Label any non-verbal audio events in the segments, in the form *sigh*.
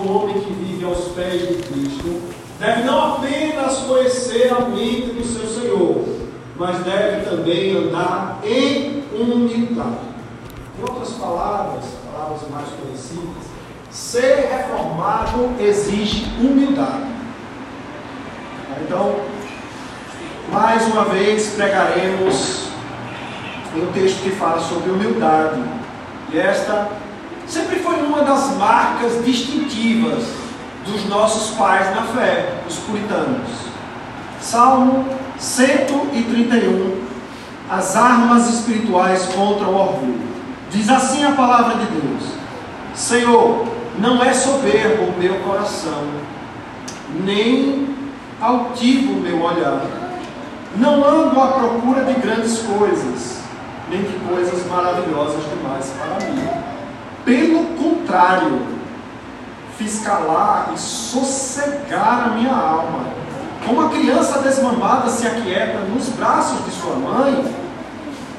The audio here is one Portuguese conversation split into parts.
todo homem que vive aos pés de Cristo deve não apenas conhecer a mente do seu Senhor, mas deve também andar em humildade. Em outras palavras, palavras mais conhecidas, ser reformado exige humildade. Então, mais uma vez pregaremos um texto que fala sobre humildade. E esta sempre foi uma das marcas distintivas dos nossos pais na fé, os puritanos. Salmo 131, as armas espirituais contra o orgulho. Diz assim a palavra de Deus: Senhor, não é soberbo o meu coração, nem altivo o meu olhar. Não ando à procura de grandes coisas, nem de coisas maravilhosas demais para mim. Pelo contrário, fiz calar e sossegar a minha alma. Como a criança desmamada se aquieta nos braços de sua mãe,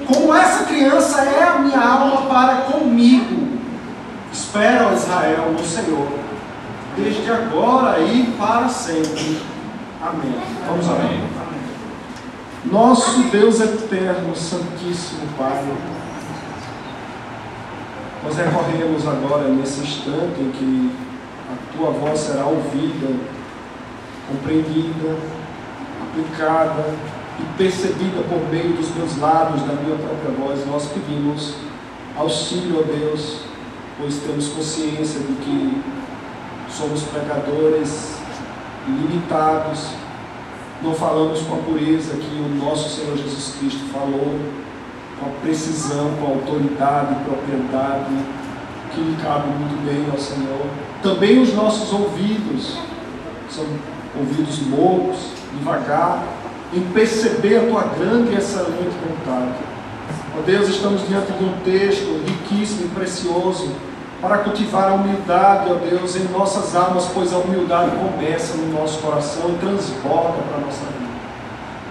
como essa criança é a minha alma para comigo. Espera, ó Israel, no Senhor, desde agora e para sempre. Amém. Vamos amém. Nosso Deus eterno, Santíssimo Pai, nós recorremos agora nesse instante em que a tua voz será ouvida, compreendida, aplicada e percebida por meio dos meus lábios, da minha própria voz. Nós pedimos auxílio a Deus, pois temos consciência de que somos pecadores limitados, não falamos com a pureza que o nosso Senhor Jesus Cristo falou, com a precisão, com a autoridade propriedade que lhe cabe muito bem ao Senhor. Também os nossos ouvidos são ouvidos loucos, devagar, em perceber a tua grande e excelente vontade. Ó oh Deus, estamos diante de um texto riquíssimo e precioso para cultivar a humildade, ó Deus, em nossas almas, pois a humildade começa no nosso coração e transborda para a nossa vida.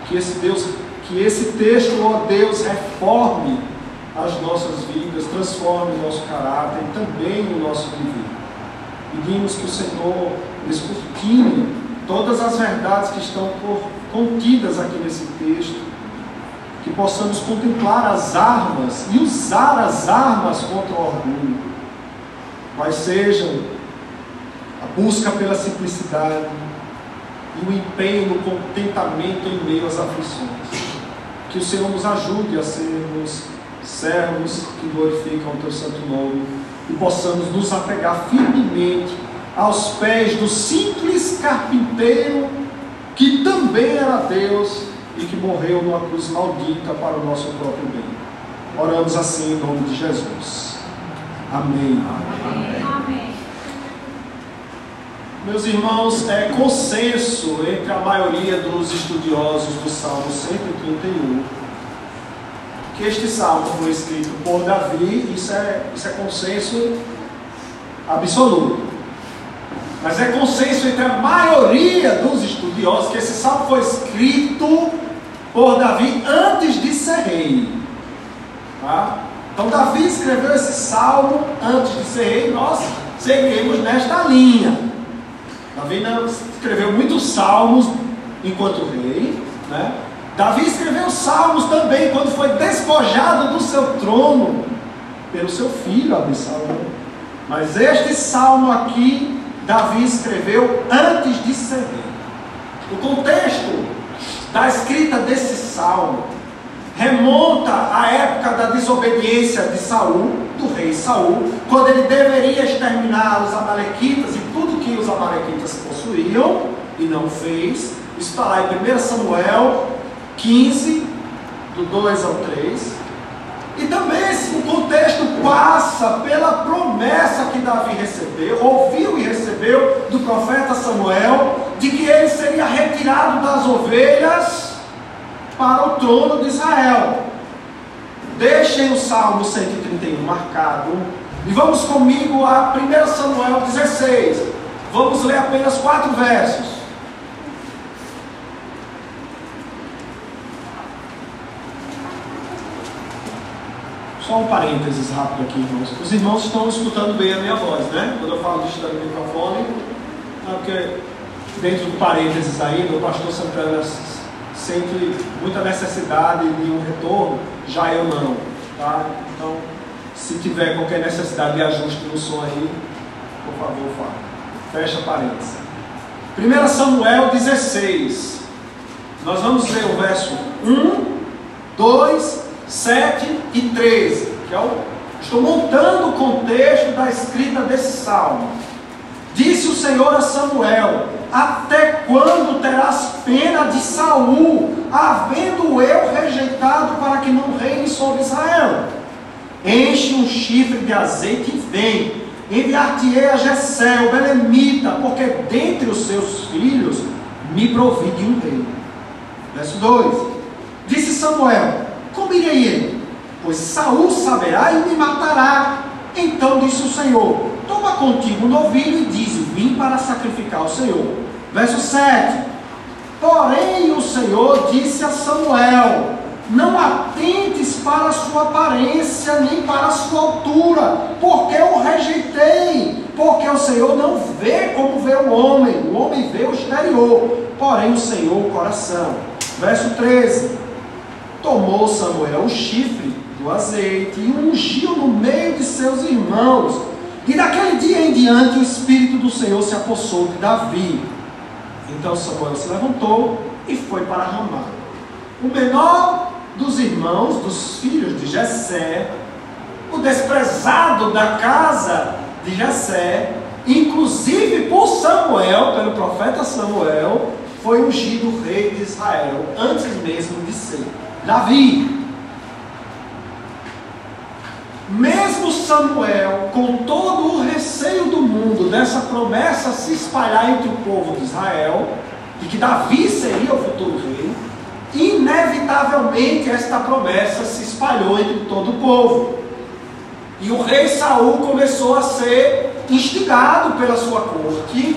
Que esse Deus, que esse texto, ó Deus, reforme as nossas vidas, transforme o nosso caráter e também o nosso viver. Pedimos que o Senhor descortine todas as verdades que estão contidas aqui nesse texto, que possamos contemplar as armas e usar as armas contra o orgulho quais sejam a busca pela simplicidade e o empenho no contentamento em meio às aflições. Que o Senhor nos ajude a sermos servos que glorificam o teu santo nome e possamos nos apegar firmemente aos pés do simples carpinteiro que também era Deus e que morreu numa cruz maldita para o nosso próprio bem. Oramos assim em nome de Jesus. Amém. Amém. Meus irmãos, é consenso entre a maioria dos estudiosos do Salmo 131 que este salmo foi escrito por Davi, isso é, isso é consenso absoluto. Mas é consenso entre a maioria dos estudiosos que esse salmo foi escrito por Davi antes de ser rei. Tá? Então Davi escreveu esse salmo antes de ser rei, nós seguimos nesta linha. Davi escreveu muitos salmos enquanto rei, né? Davi escreveu salmos também quando foi despojado do seu trono pelo seu filho Absalão. Mas este salmo aqui, Davi escreveu antes de rei. O contexto da escrita desse salmo remonta à época da desobediência de Saul, do rei Saul, quando ele deveria exterminar os amalequitas e amalequitas possuíam e não fez. Está lá em 1 Samuel 15, do 2 ao 3. E também o contexto passa pela promessa que Davi recebeu, ouviu e recebeu do profeta Samuel, de que ele seria retirado das ovelhas para o trono de Israel. Deixem o Salmo 131 marcado e vamos comigo a 1 Samuel 16. Vamos ler apenas quatro versos. Só um parênteses rápido aqui, irmãos. Os irmãos estão escutando bem a minha voz, né? Quando eu falo de estar no microfone, porque dentro do parênteses aí, o pastor Santana sente muita necessidade de um retorno, já eu não, tá? Então, se tiver qualquer necessidade de ajuste no som aí, por favor, fale. Fecha parênteses. 1 Samuel 16. Nós vamos ler o verso 1, 2, 7 e 13, que é o Estou montando o contexto da escrita desse salmo. Disse o Senhor a Samuel: Até quando terás pena de Saul, havendo eu rejeitado para que não reine sobre Israel? Enche um chifre de azeite e vem. Enviar-te-ei a Jessé, o Belemita, porque dentre os seus filhos me provi de um rei. Verso 2: Disse Samuel: Como irei ele? Pois Saul saberá e me matará. Então disse o Senhor: Toma contigo um novilho e diz: Vim para sacrificar ao Senhor. Verso 7. Porém o Senhor disse a Samuel: Não atentes para a sua aparência, nem para a sua altura, porque eu o rejeitei. Porque o Senhor não vê como vê o homem, o homem vê o exterior, porém o Senhor o coração. Verso 13: Tomou Samuel o chifre do azeite e ungiu no meio de seus irmãos. E daquele dia em diante o Espírito do Senhor se apossou de Davi. Então Samuel se levantou e foi para Ramá. O menor dos irmãos, dos filhos de Jessé, o desprezado da casa de Jessé, inclusive por Samuel, pelo profeta Samuel, foi ungido rei de Israel, antes mesmo de ser Davi. Mesmo Samuel, com todo o receio do mundo dessa promessa se espalhar entre o povo de Israel, de que Davi seria o futuro rei, inevitavelmente esta promessa se espalhou entre todo o povo. E o rei Saul começou a ser instigado pela sua corte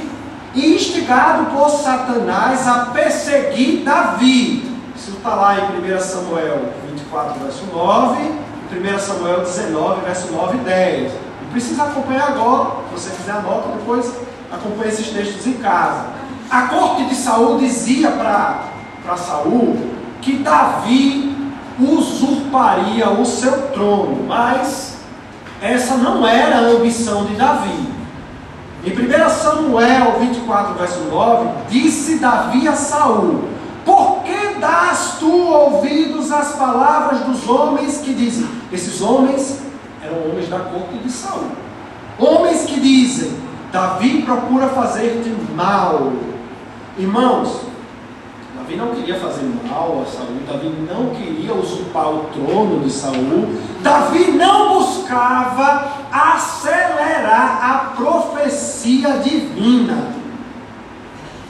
e instigado por Satanás a perseguir Davi. Isso está lá em 1 Samuel 24, verso 9 1 Samuel 19, verso 9 e 10. Não precisa acompanhar agora, se você quiser anota, depois acompanhe esses textos em casa. A corte de Saul dizia para Saul que Davi usurparia o seu trono, mas essa não era a ambição de Davi. Em 1 Samuel 24, verso 9, disse Davi a Saul: Por que dás tu ouvidos às palavras dos homens que dizem: esses homens eram homens da corte de Saul. Homens que dizem: Davi procura fazer-te mal. Irmãos, Davi não queria fazer mal a Saul, Davi não queria usurpar o trono de Saul, Davi não buscava acelerar a profecia divina.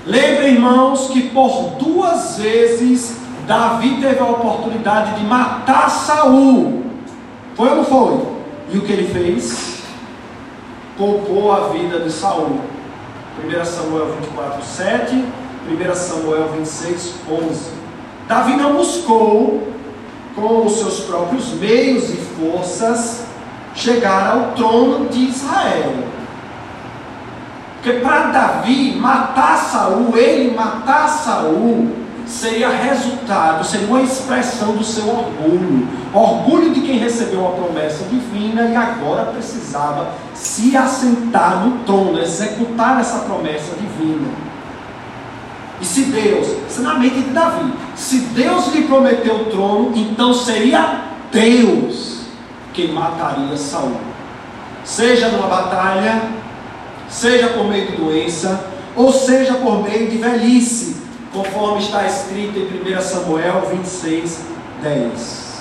Lembrem, irmãos, que por duas vezes Davi teve a oportunidade de matar Saul. Foi ou não foi? E o que ele fez? Poupou a vida de Saul. 1 Samuel 24, 7, 1 Samuel 26, 11. Davi não buscou, com os seus próprios meios e forças, chegar ao trono de Israel. Porque para Davi matar Saul, ele matar Saul, seria resultado, seria uma expressão do seu orgulho. Orgulho de quem recebeu a promessa divina e agora precisava se assentar no trono, executar essa promessa divina. E se Deus, isso é na mente de Davi, se Deus lhe prometeu o trono, então seria Deus que mataria Saul. Seja numa batalha, seja por meio de doença, ou seja por meio de velhice conforme está escrito em 1 Samuel 26, 10.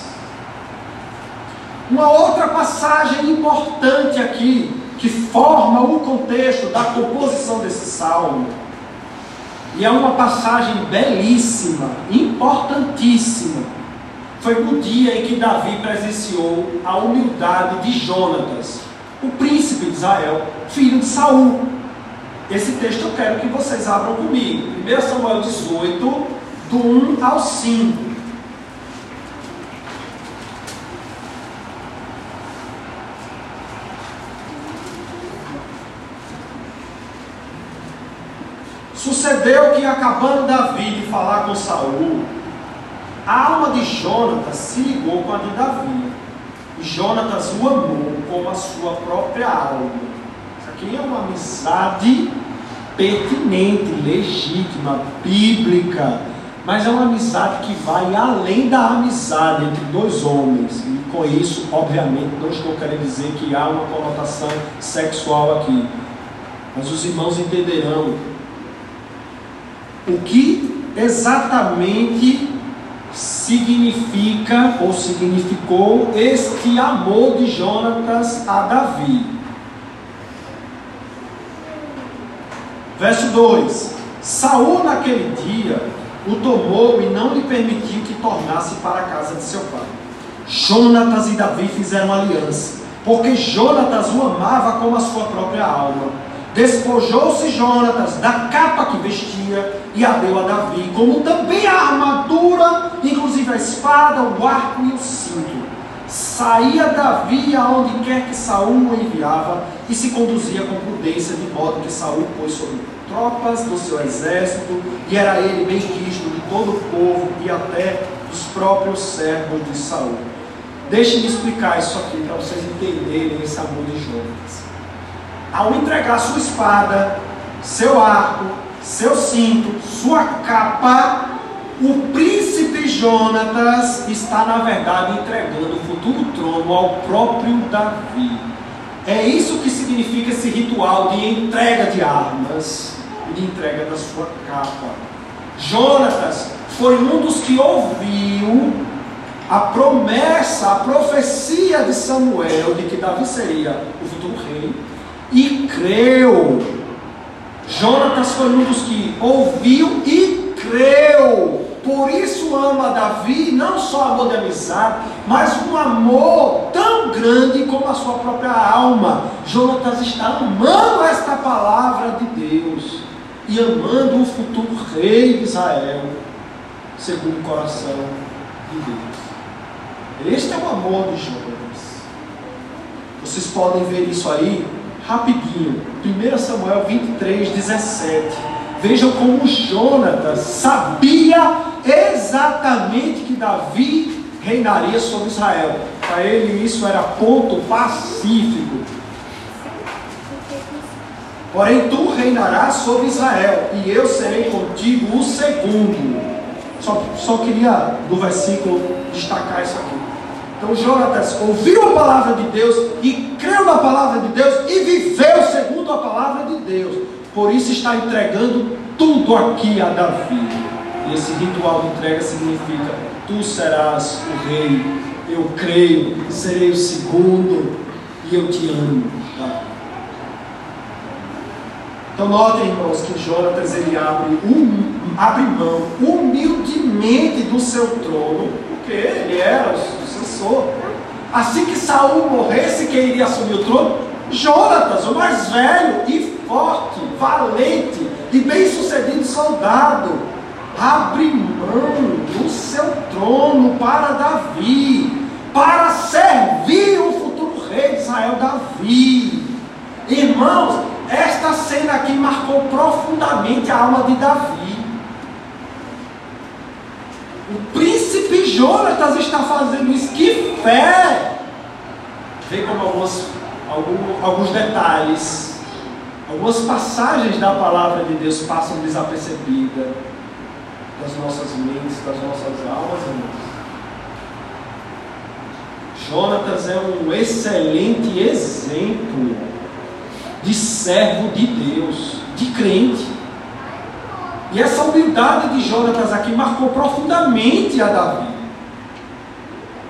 Uma outra passagem importante aqui, que forma o contexto da composição desse salmo, e é uma passagem belíssima, importantíssima, foi no dia em que Davi presenciou a humildade de Jonatas, o príncipe de Israel, filho de Saul. Esse texto eu quero que vocês abram comigo. 1 Samuel 18, do 1 ao 5. Sucedeu que, acabando Davi de falar com Saul, a alma de Jonatas se ligou com a de Davi. E Jonatas o amou como a sua própria alma. Isso aqui é uma amizade pertinente, legítima, bíblica. Mas é uma amizade que vai além da amizade entre dois homens. E com isso, obviamente, não estou querendo dizer que há uma conotação sexual aqui. Mas os irmãos entenderão o que exatamente significa ou significou este amor de Jonatas a Davi. Verso 2: Saul naquele dia o tomou e não lhe permitiu que tornasse para a casa de seu pai. Jonatas e Davi fizeram aliança, porque Jonatas o amava como a sua própria alma. Despojou-se Jonatas da capa que vestia e a deu a Davi, como também a armadura, inclusive a espada, o arco e o cinto. Saía Davi aonde quer que Saul o enviava e se conduzia com prudência, de modo que Saul pôs sobre tropas do seu exército, e era ele bem quisto de todo o povo e até dos próprios servos de Saul. Deixe-me explicar isso aqui para vocês entenderem esse amor de Jonatas ao entregar sua espada, seu arco, seu cinto, sua capa, o príncipe Jonatas está, na verdade, entregando o futuro trono ao próprio Davi. É isso que significa esse ritual de entrega de armas e de entrega da sua capa. Jonatas foi um dos que ouviu a promessa, a profecia de Samuel de que Davi seria o futuro rei e creu. Jonatas foi um dos que ouviu e creu. Por isso ama Davi, não só amor de amizade, mas um amor tão grande como a sua própria alma. Jonatas está amando esta palavra de Deus e amando o futuro rei de Israel, segundo o coração de Deus. Este é o amor de Jonatas. Vocês podem ver isso aí rapidinho. 1 Samuel 23, 17. Vejam como Jonatas sabia exatamente que Davi reinaria sobre Israel. Para ele isso era ponto pacífico. Porém, tu reinarás sobre Israel, e eu serei contigo o segundo. Só, só queria do versículo destacar isso aqui. Então Jonatas ouviu a palavra de Deus e creu na palavra de Deus e viveu segundo a palavra de Deus. Por isso está entregando tudo aqui a Davi. E esse ritual de entrega significa: Tu serás o rei, eu creio, serei o segundo e eu te amo. Então notem, irmãos, que Jonatas ele abre, um, abre mão humildemente do seu trono, porque ele era o Assim que Saul morresse, quem iria assumir o trono? Jonatas, o mais velho e forte, valente e bem-sucedido soldado, abre mão do seu trono para Davi, para servir o futuro rei de Israel, Davi. Irmãos, esta cena aqui marcou profundamente a alma de Davi. O príncipe Jonatas está fazendo isso. Que fé! Vê como alguns, alguns, alguns detalhes, algumas passagens da palavra de Deus passam desapercebidas das nossas mentes, das nossas almas, irmãos. Jonatas é um excelente exemplo de servo de Deus, de crente. E essa humildade de Jonatas aqui marcou profundamente a Davi.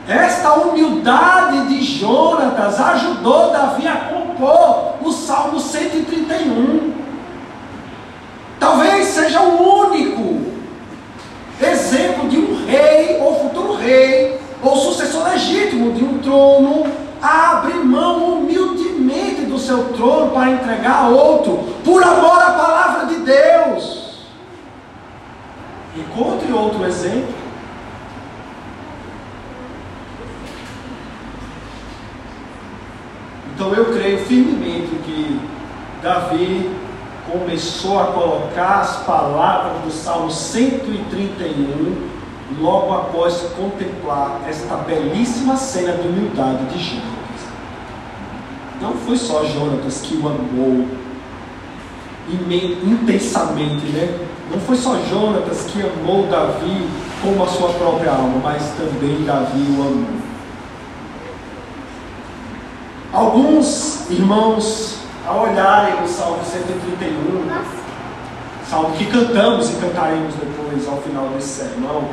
Esta humildade de Jonatas ajudou Davi a compor o Salmo 131. Talvez seja o único exemplo de um rei, ou futuro rei, ou sucessor legítimo de um trono, a abrir mão humildemente do seu trono para entregar a outro, por amor à palavra de Deus. Encontre outro exemplo. Então eu creio firmemente que Davi, começou a colocar as palavras do Salmo 131 logo após contemplar esta belíssima cena de humildade de Jonas. Não foi só Jonatas que o amou intensamente, né? Não foi só Jonatas que amou Davi como a sua própria alma, mas também Davi o amou. Alguns irmãos, ao olharem o Salmo 131, salmo que cantamos e cantaremos depois ao final desse sermão,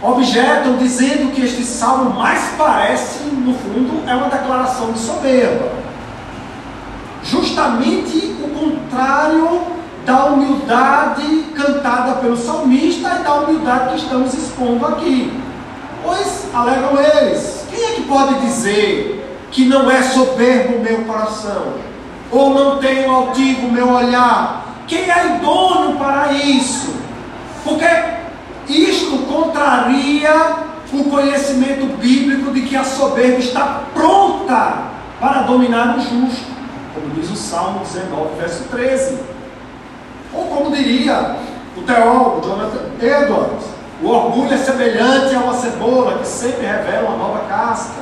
objetam dizendo que este salmo mais parece, no fundo, é uma declaração de soberba. Justamente o contrário da humildade cantada pelo salmista e da humildade que estamos expondo aqui. Pois, alegam eles, quem é que pode dizer que não é soberbo o meu coração? Ou não tenho altivo o meu olhar? Quem é idôneo para isso? Porque isto contraria o conhecimento bíblico de que a soberba está pronta para dominar o justo, como diz o Salmo 19, verso 13. Ou como diria o teólogo Jonathan Edwards, o orgulho é semelhante a uma cebola que sempre revela uma nova casca.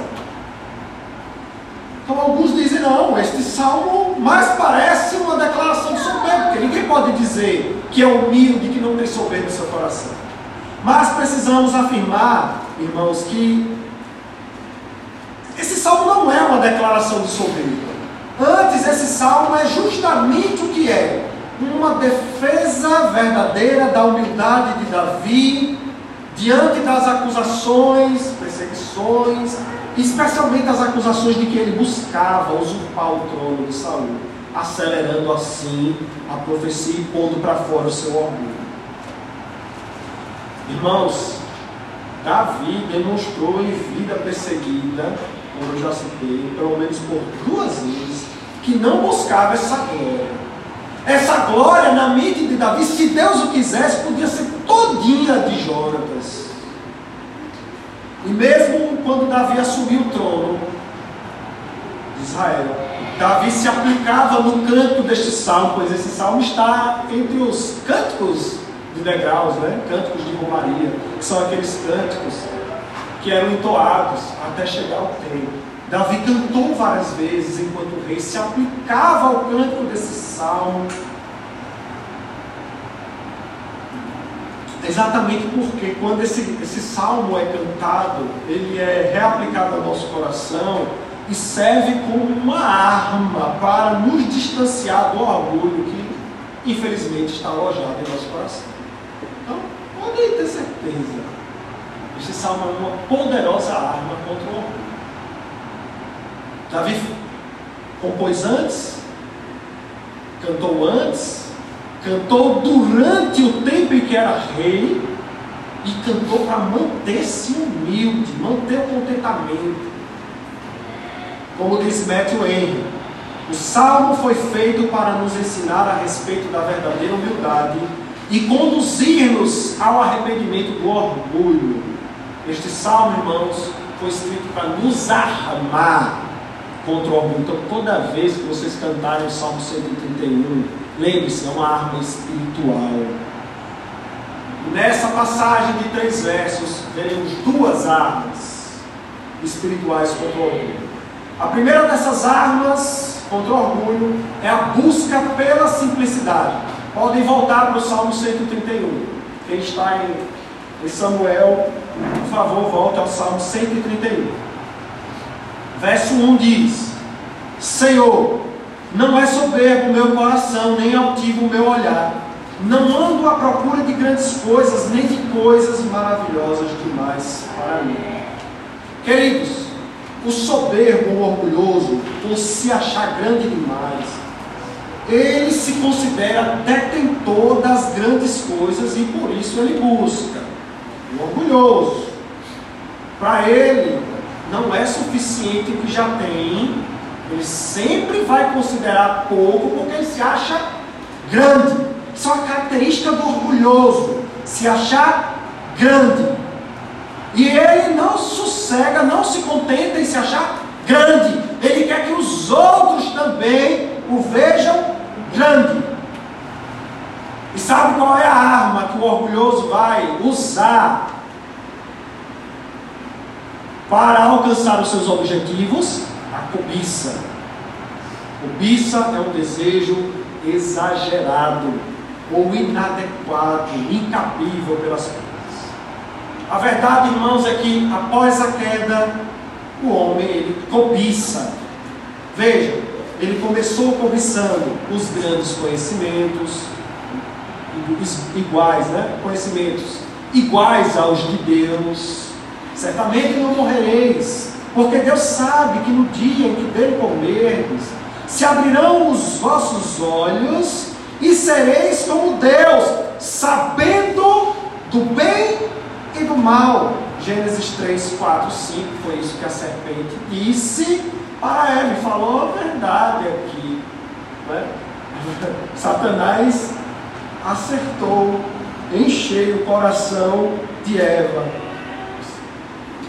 Então alguns dizem, não, este salmo mais parece uma declaração de soberba, porque ninguém pode dizer que é humilde, que não tem soberba no seu coração. Mas precisamos afirmar, irmãos, que esse salmo não é uma declaração de soberba. Antes, esse salmo é justamente o que é: uma defesa verdadeira da humildade de Davi diante das acusações, perseguições, especialmente as acusações de que ele buscava usurpar o trono de Saul, acelerando assim a profecia e pondo para fora o seu orgulho. Irmãos, Davi demonstrou em vida perseguida, como eu já citei, pelo menos por duas vezes, que não buscava essa glória. Essa glória na mente de Davi, se Deus o quisesse, podia ser todinha de Jonatas. E mesmo quando Davi assumiu o trono de Israel, Davi se aplicava no canto deste salmo, pois esse salmo está entre os cânticos de degraus, né? cânticos de romaria, que são aqueles cânticos que eram entoados até chegar ao templo. Davi cantou várias vezes enquanto o rei se aplicava ao cântico desse salmo. Exatamente porque quando esse, esse salmo é cantado, ele é reaplicado ao nosso coração e serve como uma arma para nos distanciar do orgulho que infelizmente está alojado em nosso coração. Podem ter certeza. Este salmo é uma poderosa arma contra o orgulho. Davi compôs antes, cantou antes, cantou durante o tempo em que era rei e cantou para manter-se humilde, manter o contentamento. Como disse Matthew Henry, o salmo foi feito para nos ensinar a respeito da verdadeira humildade e conduzir-nos ao arrependimento do orgulho. Este salmo, irmãos, foi escrito para nos armar contra o orgulho. Então, toda vez que vocês cantarem o Salmo 131, lembre-se, é uma arma espiritual. Nessa passagem de três versos, veremos duas armas espirituais contra o orgulho. A primeira dessas armas contra o orgulho é a busca pela simplicidade. Podem voltar para o Salmo 131. Quem está em, Samuel, por favor, volte ao Salmo 131. Verso 1 diz: Senhor, não é soberbo o meu coração, nem altivo o meu olhar. Não ando à procura de grandes coisas, nem de coisas maravilhosas demais para mim. Queridos, o soberbo, o orgulhoso, por se achar grande demais, ele se considera detentor das grandes coisas e por isso ele busca. O orgulhoso. Para ele, não é suficiente o que já tem, ele sempre vai considerar pouco porque ele se acha grande. Isso é uma característica do orgulhoso, se achar grande. E ele não sossega, não se contenta em se achar grande. Ele quer que os outros também o vejam grande. E sabe qual é a arma que o orgulhoso vai usar para alcançar os seus objetivos? A cobiça. Cobiça é um desejo exagerado ou inadequado, incabível pelas coisas. A verdade, irmãos, é que após a queda, o homem ele cobiça. Veja, ele começou cobiçando os grandes conhecimentos, iguais, né? Conhecimentos iguais aos de Deus. Certamente não morrereis, porque Deus sabe que no dia em que dele comerdes, se abrirão os vossos olhos e sereis como Deus, sabendo do bem e do mal. Gênesis 3, 4, 5 foi isso que a serpente disse para Eva, falou a verdade aqui. Né? *laughs* Satanás acertou, encheu o coração de Eva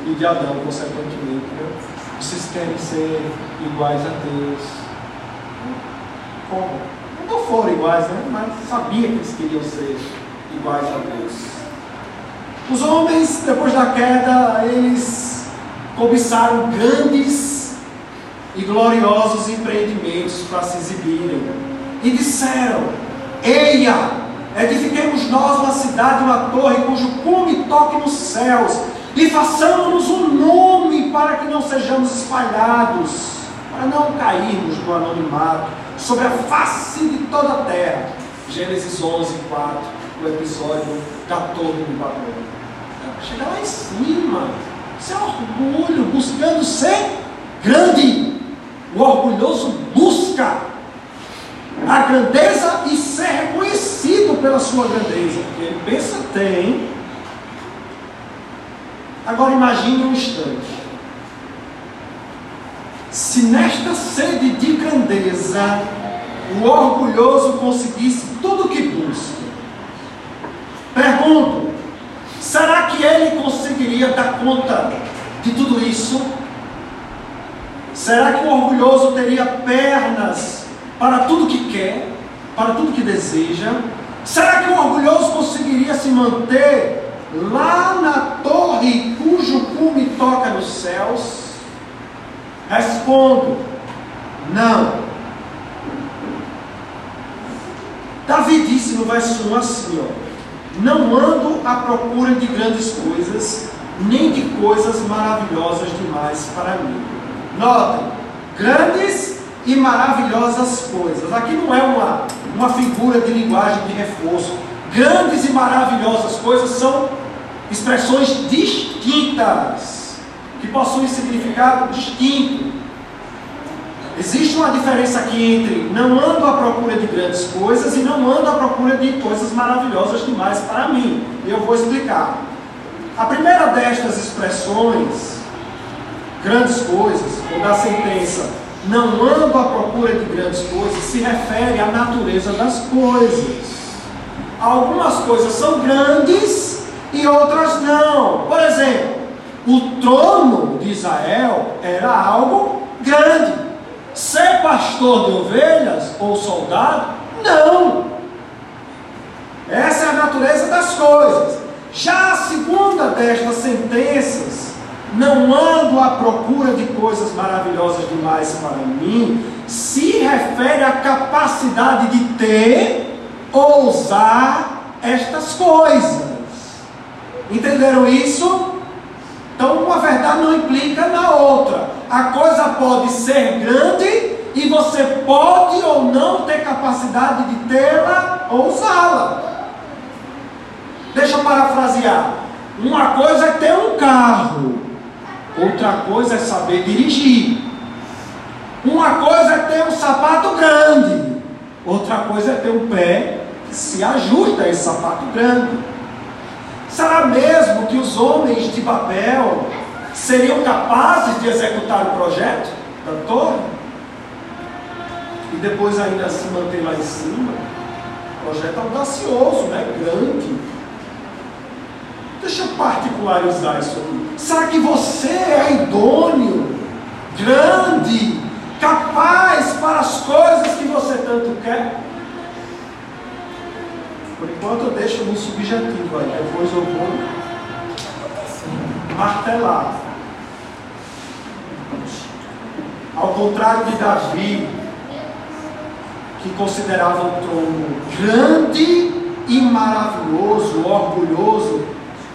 e de Adão, consequentemente. Né? Vocês querem ser iguais a Deus. Como? Não foram iguais, né? mas sabia que eles queriam ser iguais a Deus. Os homens, depois da queda, eles cobiçaram grandes e gloriosos empreendimentos para se exibirem. E disseram: Eia, edifiquemos nós uma cidade, uma torre, cujo cume toque nos céus, e façamos-nos um nome para que não sejamos espalhados, para não cairmos no anonimato sobre a face de toda a terra. Gênesis 11, 4, o episódio da Torre de Babel. Chega lá em cima, isso é orgulho, buscando ser grande. O orgulhoso busca a grandeza e ser reconhecido pela sua grandeza. Porque ele pensa, tem. Agora imagine um instante. Se nesta sede de grandeza o orgulhoso conseguisse tudo o que busca, pergunto: será que ele conseguiria dar conta de tudo isso? Será que o orgulhoso teria pernas para tudo que quer, para tudo que deseja? Será que o orgulhoso conseguiria se manter lá na torre cujo cume toca nos céus? Respondo: não. Davi disse no verso 1 assim: ó, Não ando à procura de grandes coisas, nem de coisas maravilhosas demais para mim. Notem, grandes e maravilhosas coisas. Aqui não é uma, uma figura de linguagem de reforço. Grandes e maravilhosas coisas são expressões distintas, que possuem significado distinto. Existe uma diferença aqui entre não ando à procura de grandes coisas e não ando à procura de coisas maravilhosas demais para mim. Eu vou explicar. A primeira destas expressões, grandes coisas, ou da sentença não ando à procura de grandes coisas, se refere à natureza das coisas. Algumas coisas são grandes e outras não. Por exemplo, o trono de Israel era algo grande. Ser pastor de ovelhas ou soldado, não. Essa é a natureza das coisas. Já a segunda destas sentenças, não ando à procura de coisas maravilhosas demais para mim, se refere à capacidade de ter ou usar estas coisas. Entenderam isso? Então, uma verdade não implica na outra. A coisa pode ser grande e você pode ou não ter capacidade de tê-la ou usá-la. Deixa eu parafrasear. Uma coisa é ter um carro, outra coisa é saber dirigir. Uma coisa é ter um sapato grande, outra coisa é ter um pé que se ajusta a esse sapato grande. Será mesmo que os homens de Babel seriam capazes de executar o projeto da torre? E depois ainda se manter lá em cima? Projeto audacioso, né? grande. Deixa eu particularizar isso aqui. Será que você é idôneo, grande, capaz para as coisas que você tanto quer? Por enquanto eu deixo no subjetivo aí, depois eu vou martelar. Ao contrário de Davi, que considerava o trono grande e maravilhoso, orgulhoso,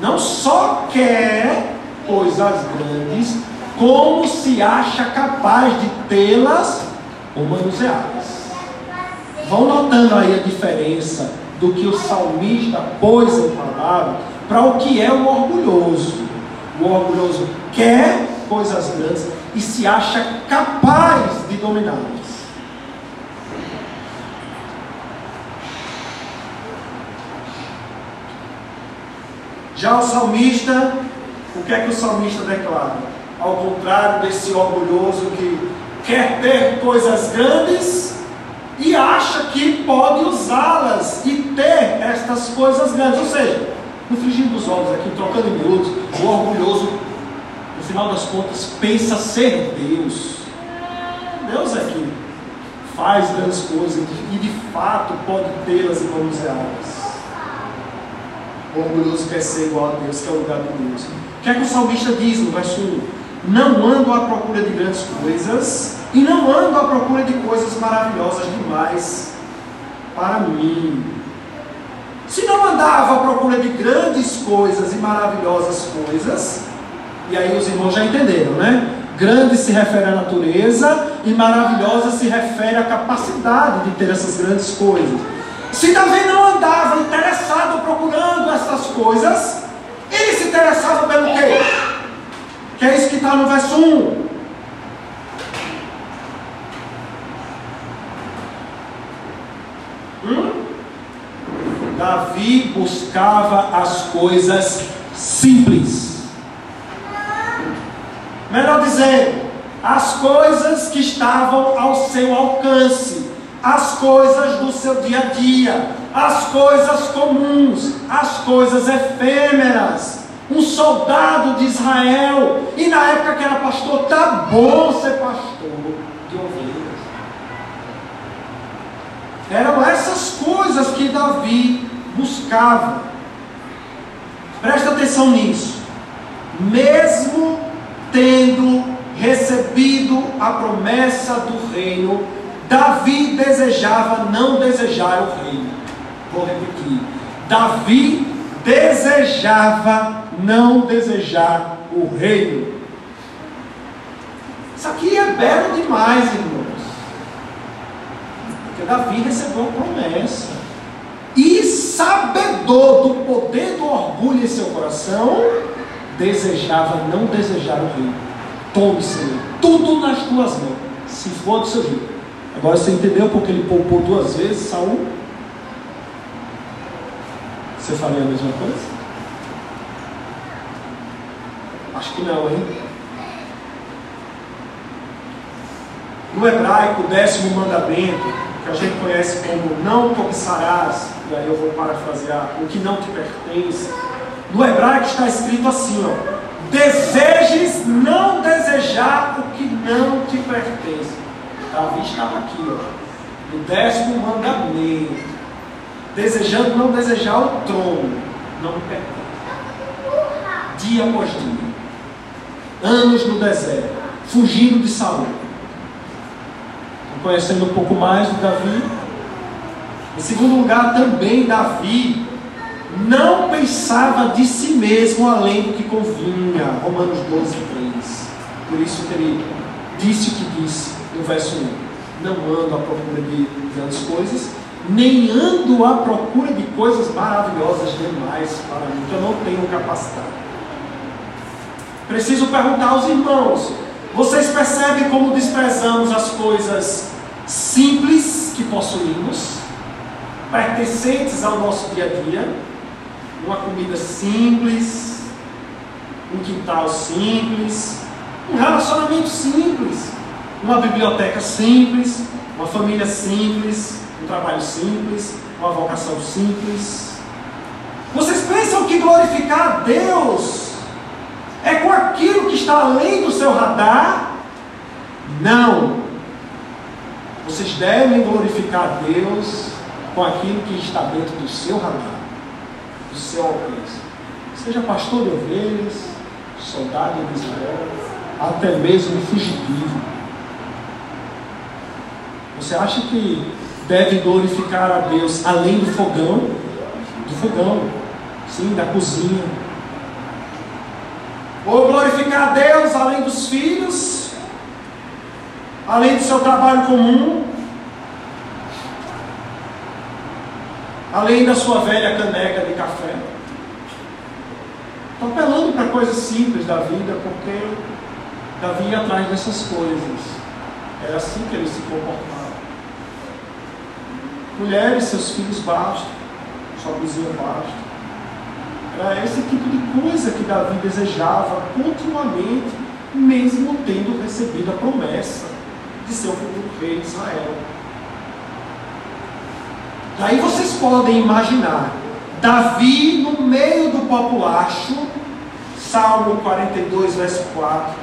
não só quer coisas grandes, como se acha capaz de tê-las ou manuseá-las. Vão notando aí a diferença do que o salmista pôs em palavra para o que é o orgulhoso. O orgulhoso quer coisas grandes e se acha capaz de dominá-las. Já o salmista, o que é que o salmista declara? Ao contrário desse orgulhoso que quer ter coisas grandes e acha que pode usá-las e ter estas coisas grandes. Ou seja, no frigir dos olhos aqui, trocando em miúdos, o orgulhoso, no final das contas, pensa ser Deus. Deus é que faz grandes coisas e de fato pode tê-las e manuseá-las. O orgulhoso quer ser igual a Deus, que é o lugar de Deus. O que é que o salmista diz no verso 1? Não ando à procura de grandes coisas e não ando à procura de coisas maravilhosas demais para mim. Se não andava à procura de grandes coisas e maravilhosas coisas, e aí os irmãos já entenderam, né? Grande se refere à natureza e maravilhosa se refere à capacidade de ter essas grandes coisas. Se Davi não andava interessado procurando essas coisas, ele se interessava pelo quê? Que é isso que está no verso 1. Hum? Davi buscava as coisas simples. Melhor dizer, as coisas que estavam ao seu alcance, as coisas do seu dia a dia, as coisas comuns, as coisas efêmeras. Um soldado de Israel, e na época que era pastor, tá bom ser pastor de ovelhas. Eram essas coisas que Davi buscava. Presta atenção nisso. Mesmo tendo recebido a promessa do reino, Davi desejava não desejar o reino. Vou repetir. Davi desejava não desejar o reino. Isso aqui é belo demais, irmãos. Porque Davi recebeu promessa. E sabedor do poder do orgulho em seu coração, desejava não desejar o reino. Tome, Senhor, tudo nas tuas mãos, se for do seu jeito. Agora você entendeu porque ele poupou duas vezes Saul? Você faria a mesma coisa? Acho que não, hein? No hebraico, o décimo mandamento, que a gente conhece como não cobiçarás, e aí eu vou parafrasear, o que não te pertence. No hebraico está escrito assim, ó. Desejes não desejar o que não te pertence. Davi estava aqui, ó, no décimo mandamento. Desejando não desejar o trono, não pertence. Dia após dia. Anos no deserto, fugindo de Saul. Conhecendo um pouco mais de Davi. Em segundo lugar, também Davi não pensava de si mesmo além do que convinha. Romanos 12, 3. Por isso que ele disse o que disse no verso 1. Não ando à procura de grandes coisas, nem ando à procura de coisas maravilhosas demais para mim, que eu não tenho capacidade. Preciso perguntar aos irmãos: vocês percebem como desprezamos as coisas simples que possuímos, pertencentes ao nosso dia a dia? Uma comida simples, um quintal simples, um relacionamento simples, uma biblioteca simples, uma família simples, um trabalho simples, uma vocação simples. Vocês pensam que glorificar a Deus é com aquilo que está além do seu radar? Não. Vocês devem glorificar a Deus com aquilo que está dentro do seu radar, do seu alcance. Seja pastor de ovelhas, soldado de Israel, até mesmo fugitivo. Você acha que deve glorificar a Deus além do fogão? Do fogão, sim, da cozinha. Ou glorificar a Deus além dos filhos, além do seu trabalho comum, além da sua velha caneca de café. Estou apelando para coisas simples da vida, porque Davi ia atrás dessas coisas. Era assim que ele se comportava. Mulheres, seus filhos bastam, sua cozinha basta. Era esse tipo de coisa que Davi desejava continuamente, mesmo tendo recebido a promessa de ser o futuro rei de Israel. Daí vocês podem imaginar Davi no meio do populacho, Salmo 42, verso 4.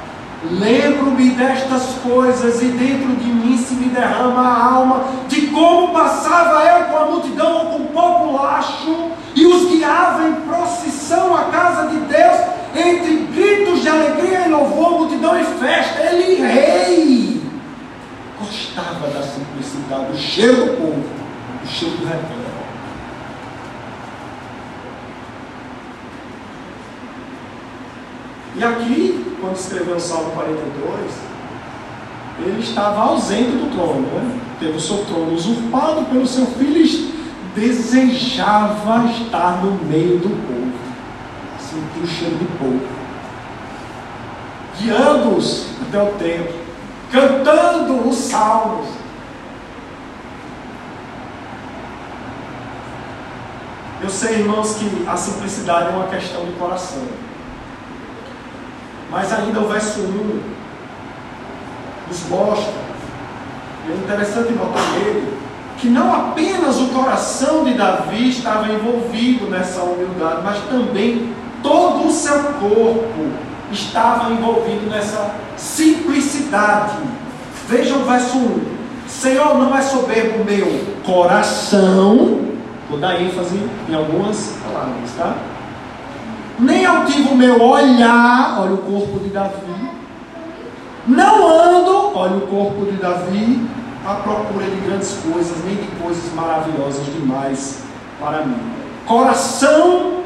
Lembro-me destas coisas e dentro de mim se me derrama a alma de como passava eu com a multidão ou com o populacho e os guiava em procissão à casa de Deus entre gritos de alegria e louvor, multidão e festa. Ele, rei, gostava da simplicidade, do cheiro do povo, do cheiro do rebanho. E aqui, quando escreveu o Salmo 42, ele estava ausente do trono, né? teve o seu trono usurpado pelo seu filho desejava estar no meio do povo, sentir o cheiro do povo, guiando-os até o templo, cantando os salmos. Eu sei, irmãos, que a simplicidade é uma questão de coração. Mas ainda o verso 1 nos mostra, e é interessante notar nele, que não apenas o coração de Davi estava envolvido nessa humildade, mas também todo o seu corpo estava envolvido nessa simplicidade. Vejam o verso 1. Senhor, não é soberbo meu coração, vou dar ênfase em algumas palavras, tá? nem altivo o meu olhar, olha o corpo de Davi. Não ando, olha o corpo de Davi, à procura de grandes coisas, nem de coisas maravilhosas demais para mim. Coração,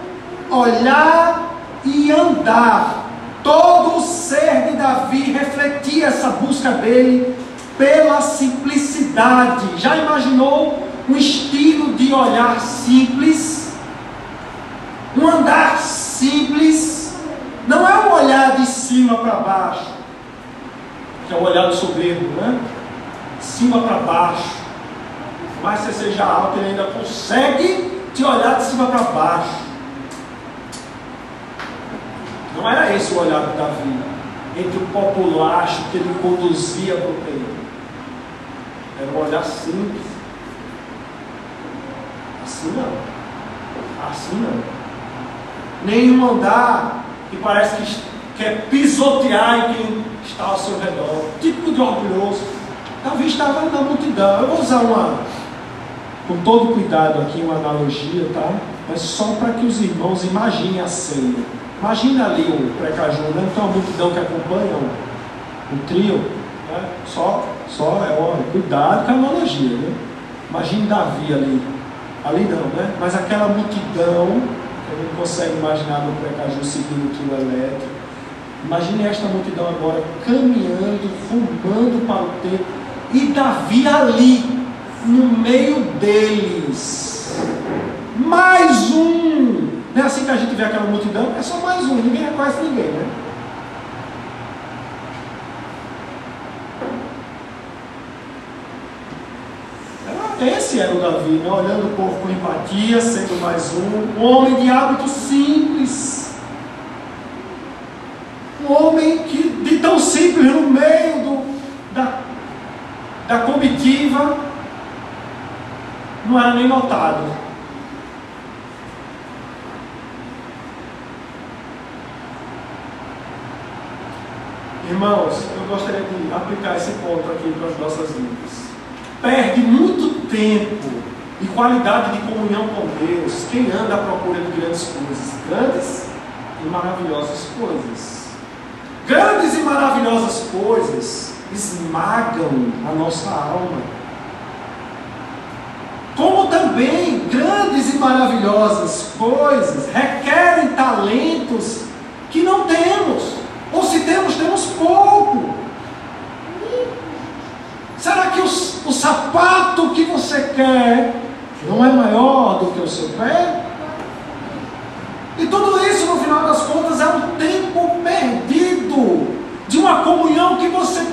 olhar e andar. Todo o ser de Davi refletia essa busca dele pela simplicidade. Já imaginou um estilo de olhar simples? Um andar simples? não é um olhar de cima para baixo, que é o olhar do soberbo, né? De cima para baixo. Mas você seja alto, ele ainda consegue te olhar de cima para baixo. Não era esse o olhar de Davi, entre o populacho que ele conduzia para o templo. Era um olhar simples. Assim não. Assim não nenhum andar que parece que quer pisotear em quem está ao seu redor. Tipo de orgulhoso. Davi estava na multidão. Eu vou usar uma, com todo cuidado aqui, uma analogia, tá? Mas só para que os irmãos imaginem a cena. Imagina ali o precaju, né? Tem uma multidão que acompanha o, o trio. Né? Só, só é, ó, cuidado com a analogia, né? Imagine Davi ali. Ali não, né? Mas aquela multidão a gente consegue imaginar no Precaju seguindo o trio elétrico. Imagine esta multidão agora caminhando, rumando para o templo, e Davi ali, no meio deles. Mais um! Não é assim que a gente vê aquela multidão? É só mais um, ninguém reconhece ninguém, né? Esse era o Davi, né? olhando o povo com empatia, sendo mais um, um homem de hábito simples. Um homem que, de tão simples, no meio do, da comitiva, não era nem notado. Irmãos, eu gostaria de aplicar esse ponto aqui para as nossas vidas. Perde muito tempo e qualidade de comunhão com Deus, quem anda à procura de grandes coisas? Grandes e maravilhosas coisas. Grandes e maravilhosas coisas esmagam a nossa alma. Como também grandes e maravilhosas coisas requerem talentos que não temos, ou se temos, temos pouco. Será que o, sapato que você quer não é maior do que o seu pé? E tudo isso, no final das contas, é um tempo perdido de uma comunhão que você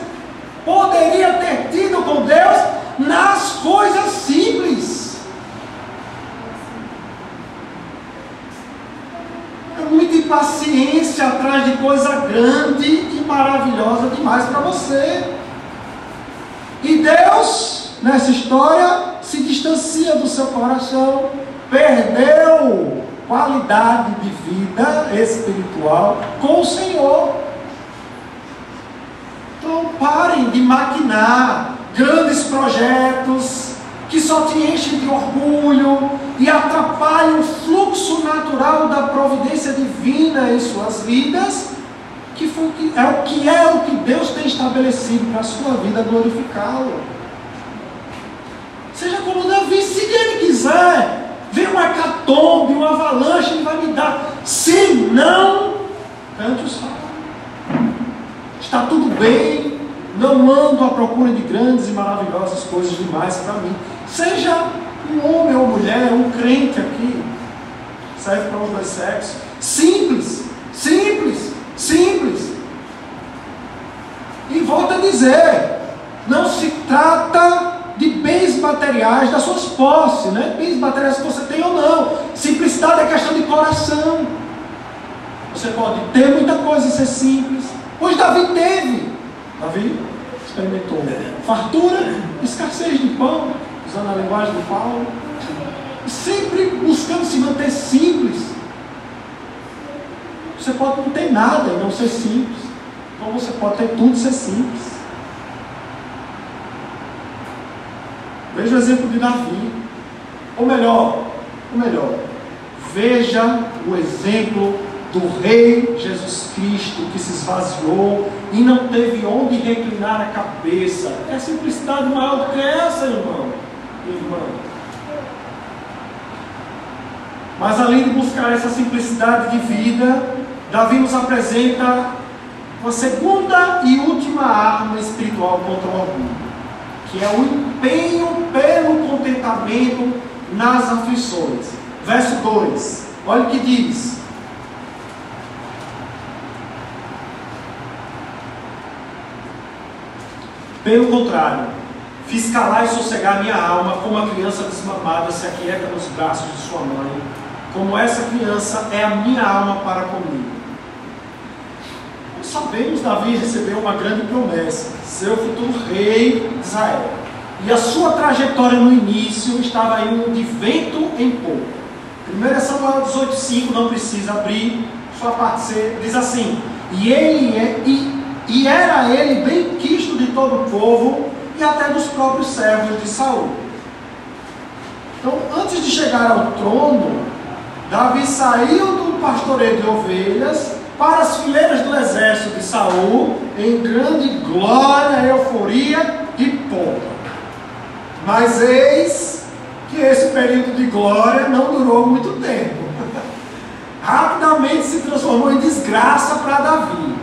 poderia ter tido com Deus nas coisas simples. É muita impaciência atrás de coisa grande e maravilhosa demais para você. E Deus, nessa história, se distancia do seu coração, perdeu qualidade de vida espiritual com o Senhor. Então parem de maquinar grandes projetos que só te enchem de orgulho e atrapalham o fluxo natural da providência divina em suas vidas, que, foi, é o que é o que Deus tem estabelecido para a sua vida glorificá-lo. Seja como Davi, se ele quiser, vem uma hecatombe, uma avalanche, ele vai me dar. Se não, cante o salmo. Está tudo bem, não ando à procura de grandes e maravilhosas coisas demais para mim. Seja um homem ou mulher, um crente aqui, serve para os dois sexos. Simples, simples, simples. E volto a dizer, não se trata de bens materiais, das suas posses, né? bens materiais que você tem ou não. Simplicidade é questão de coração. Você pode ter muita coisa e ser simples. Pois Davi teve. Davi experimentou fartura, escassez de pão, usando a linguagem de Paulo. Sempre buscando se manter simples. Você pode não ter nada e não ser simples. Como você pode ter tudo e ser simples. Veja o exemplo de Davi. Ou melhor, ou melhor, veja o exemplo do Rei Jesus Cristo que se esvaziou e não teve onde reclinar a cabeça. É simplicidade maior do que essa, irmão. Irmã. Mas além de buscar essa simplicidade de vida, Davi nos apresenta uma segunda e última arma espiritual contra o orgulho que é o empenho pelo contentamento nas aflições. Verso 2, olha o que diz. Pelo contrário, fiz calar e sossegar minha alma, como a criança desmamada se aquieta nos braços de sua mãe, como essa criança é a minha alma para comigo sabemos Davi recebeu uma grande promessa, ser o futuro rei de Israel. E a sua trajetória no início estava indo de vento em pouco. 1 Samuel 18,5 não precisa abrir, sua parte C diz assim: E ele é, e, e era ele bem quisto de todo o povo e até dos próprios servos de Saul. Então, antes de chegar ao trono, Davi saiu do pastoreio de ovelhas para as fileiras do exército de Saul em grande glória, euforia e pompa. Mas eis que esse período de glória não durou muito tempo. *laughs* Rapidamente se transformou em desgraça para Davi.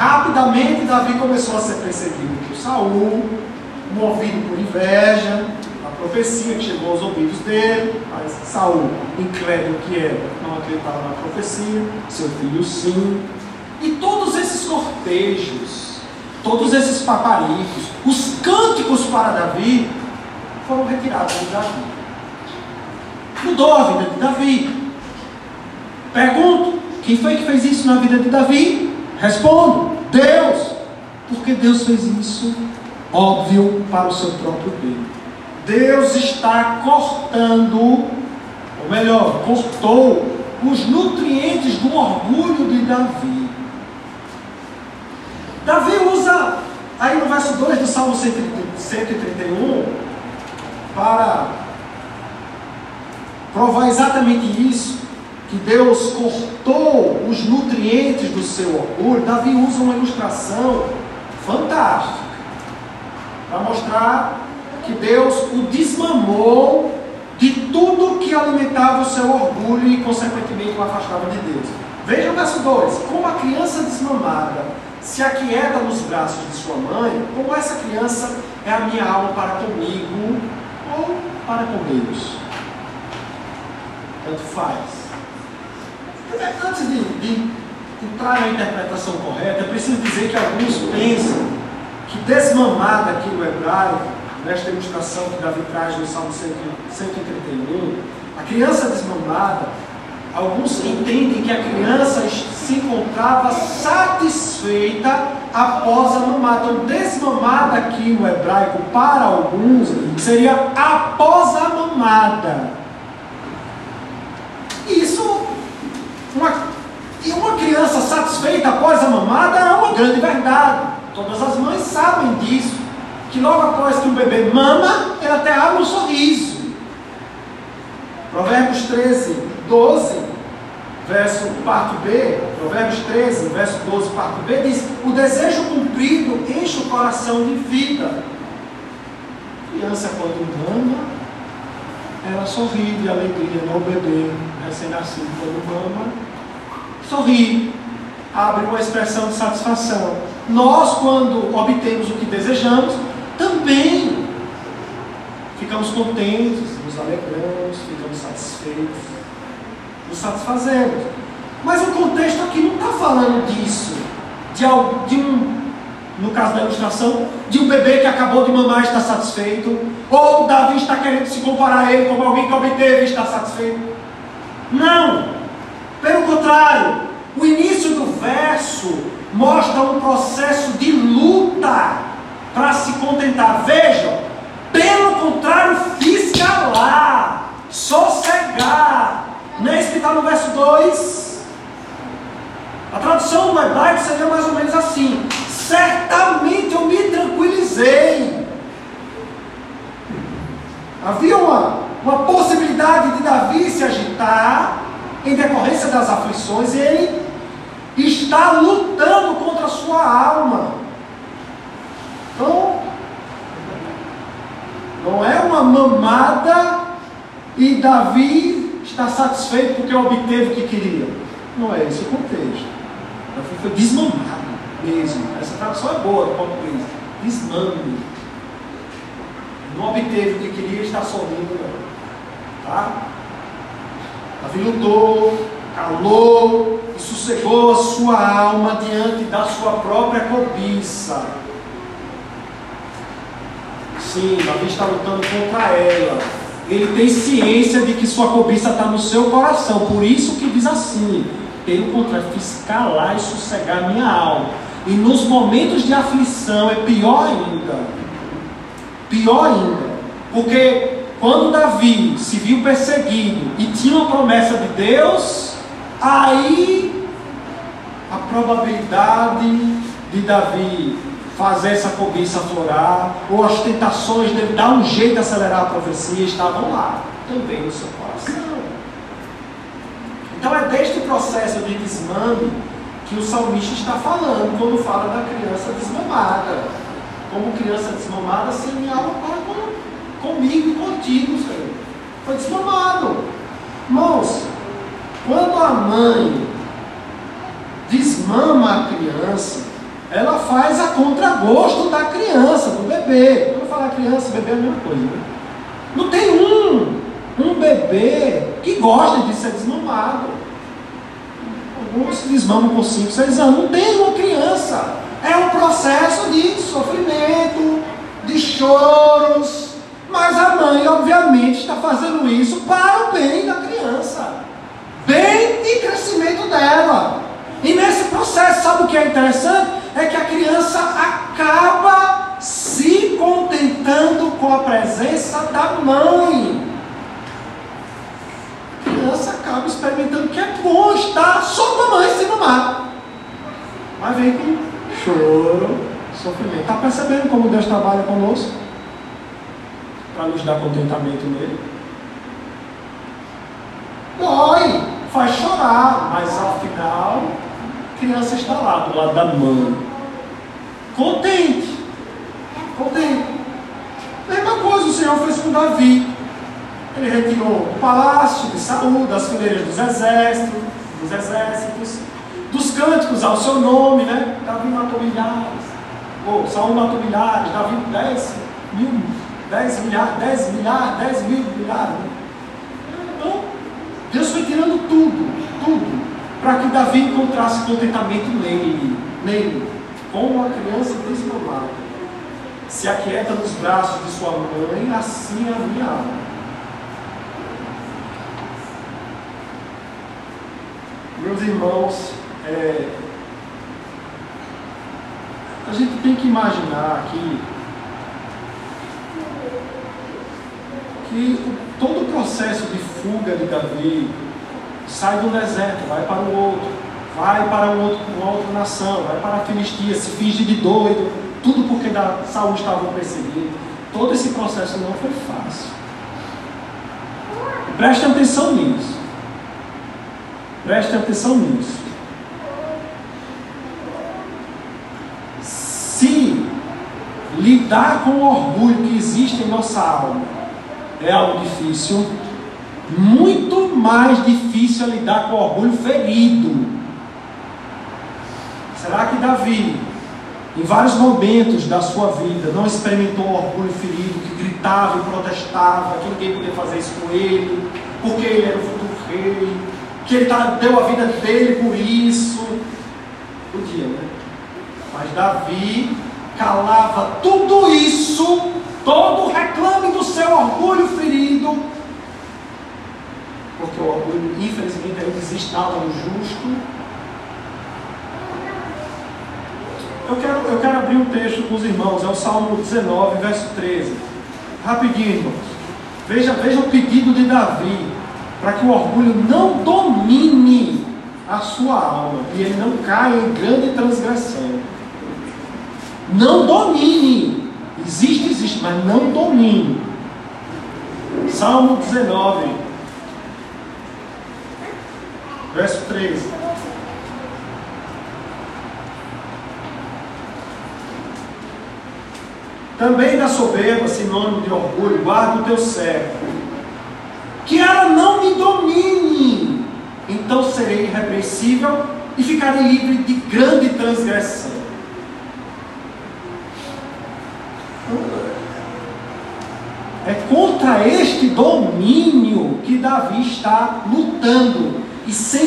Rapidamente Davi começou a ser perseguido por Saul, movido por inveja, profecia que chegou aos ouvidos dele, mas Saul, incrédulo que era, não acreditava na profecia, seu filho sim. E todos esses cortejos, todos esses paparicos, os cânticos para Davi, foram retirados de Davi. Mudou a vida de Davi. Pergunto, quem foi que fez isso na vida de Davi? Respondo, Deus. Porque Deus fez isso, óbvio, para o seu próprio bem. Deus está cortando, ou melhor, cortou os nutrientes do orgulho de Davi. Davi usa, aí no verso 2 do Salmo 131, para provar exatamente isso, que Deus cortou os nutrientes do seu orgulho, Davi usa uma ilustração fantástica para mostrar que Deus o desmamou de tudo que alimentava o seu orgulho e, consequentemente, o afastava de Deus. Veja o verso 2: Como a criança desmamada se aquieta nos braços de sua mãe, como essa criança é a minha alma para comigo ou para com Deus. Tanto faz. Antes de, de entrar na interpretação correta, é preciso dizer que alguns pensam que desmamada aqui no hebraico, nesta ilustração que Davi traz no Salmo 131, a criança desmamada, alguns entendem que a criança se encontrava satisfeita após a mamada. Então, desmamada aqui no hebraico, para alguns, seria após a mamada. Isso, uma, e uma criança satisfeita após a mamada é uma grande verdade. Todas as mães sabem disso. Que logo após que o bebê mama, ele até abre um sorriso. Provérbios 13, 12, verso parte B, Provérbios 13, verso 12, parte B, diz: O desejo cumprido enche o coração de vida. A criança, quando mama, ela sorri de alegria, não o bebê recém-nascido, quando mama, sorri, abre uma expressão de satisfação. Nós, quando obtemos o que desejamos, também ficamos contentes, nos alegramos, ficamos satisfeitos, nos satisfazemos. Mas o contexto aqui não está falando disso, de, de um, no caso da ilustração, de um bebê que acabou de mamar e está satisfeito, ou Davi está querendo se comparar a ele como alguém que obteve e está satisfeito. Não! Pelo contrário, o início do verso mostra um processo de luta para se contentar. Vejam, pelo contrário, fiz calar, sossegar. Não é isso que está no verso 2? A tradução do hebraico seria mais ou menos assim: certamente eu me tranquilizei. Havia uma, uma possibilidade de Davi se agitar em decorrência das aflições, ele está lutando contra a sua alma. Então, não é uma mamada e Davi está satisfeito porque obteve o que queria. Não é esse o contexto. Davi foi desmamado mesmo. Essa tradução é boa do português. Desmame. Não obteve o que queria e está sorrindo. Tá? Davi lutou, calou e sossegou a sua alma diante da sua própria cobiça. Sim, Davi está lutando contra ela. Ele tem ciência de que sua cobiça está no seu coração. Por isso que diz assim: pelo contrário, fiz calar e sossegar minha alma. E nos momentos de aflição é pior ainda. Pior ainda. Porque quando Davi se viu perseguido e tinha uma promessa de Deus, aí a probabilidade de Davi fazer essa cobiça aflorar, ou as tentações dele dar um jeito de acelerar a profecia, estavam lá, também no seu coração. Então é deste processo de desmame que o salmista está falando quando fala da criança desmamada. Como criança desmamada, sem alma para comigo e contigo, Senhor. Foi desmamado. Irmãos, quando a mãe desmama a criança, ela faz a contragosto da criança, do bebê. Quando eu falar criança, bebê é a mesma coisa. Né? Não tem um, um bebê que gosta de ser desmamado. Alguns se desmamam com 5, 6 anos. Não tem uma criança. É um processo de sofrimento, de choros, mas a mãe, obviamente, está fazendo isso para o bem da criança, bem e crescimento dela. E nesse processo, sabe o que é interessante? É que a criança acaba se contentando com a presença da mãe. A criança acaba experimentando que é bom estar só com a mãe sem mamar. Mas vem com choro, sofrimento. Está percebendo como Deus trabalha conosco? Para nos dar contentamento nele. faz chorar, mas afinal, a criança está lá do lado da mãe, contente, contente. Mesma coisa o Senhor fez com Davi. Ele retirou o palácio de Saúl, das fileiras dos exércitos, dos exércitos, dos cânticos ao seu nome, né? Davi matou milhares, ou Saúl matou milhares, Davi dez mil, dez milhares, dez milhares, dez mil milhares. Então, Deus foi tirando tudo, tudo, para que Davi encontrasse contentamento nele, nele, como uma criança desmamada. Se aquieta nos braços de sua mãe, assim é a minha alma. Meus irmãos, é, a gente tem que imaginar aqui todo o processo de fuga de Davi sai do deserto, vai para o outro, vai para um outro, uma outra nação, vai para a Filistia, se finge de doido, tudo porque da Saúl estava perseguindo. Todo esse processo não foi fácil. Preste atenção nisso. Preste atenção nisso. Se lidar com o orgulho que existe em nossa alma é algo difícil, muito mais difícil é lidar com o orgulho ferido. Será que Davi, em vários momentos da sua vida, não experimentou um orgulho ferido, que gritava e protestava, que ninguém podia fazer isso com ele, porque ele era o futuro rei, que ele tá, deu a vida dele por isso? Podia, né? Mas Davi calava tudo isso, todo o reclame do seu orgulho ferido, porque o orgulho, infelizmente, ele desistava no justo. Eu quero, eu quero abrir um texto com os irmãos, é o Salmo 19, verso 13. Rapidinho, irmãos. Veja, veja o pedido de Davi, para que o orgulho não domine a sua alma e ele não caia em grande transgressão. Não domine. Existe, existe, mas não domine. Salmo 19, verso 13. Também da soberba, sinônimo de orgulho, guarda o teu servo, que ela não me domine, então serei irrepreensível e ficarei livre de grande transgressão. É contra este domínio que Davi está lutando e se,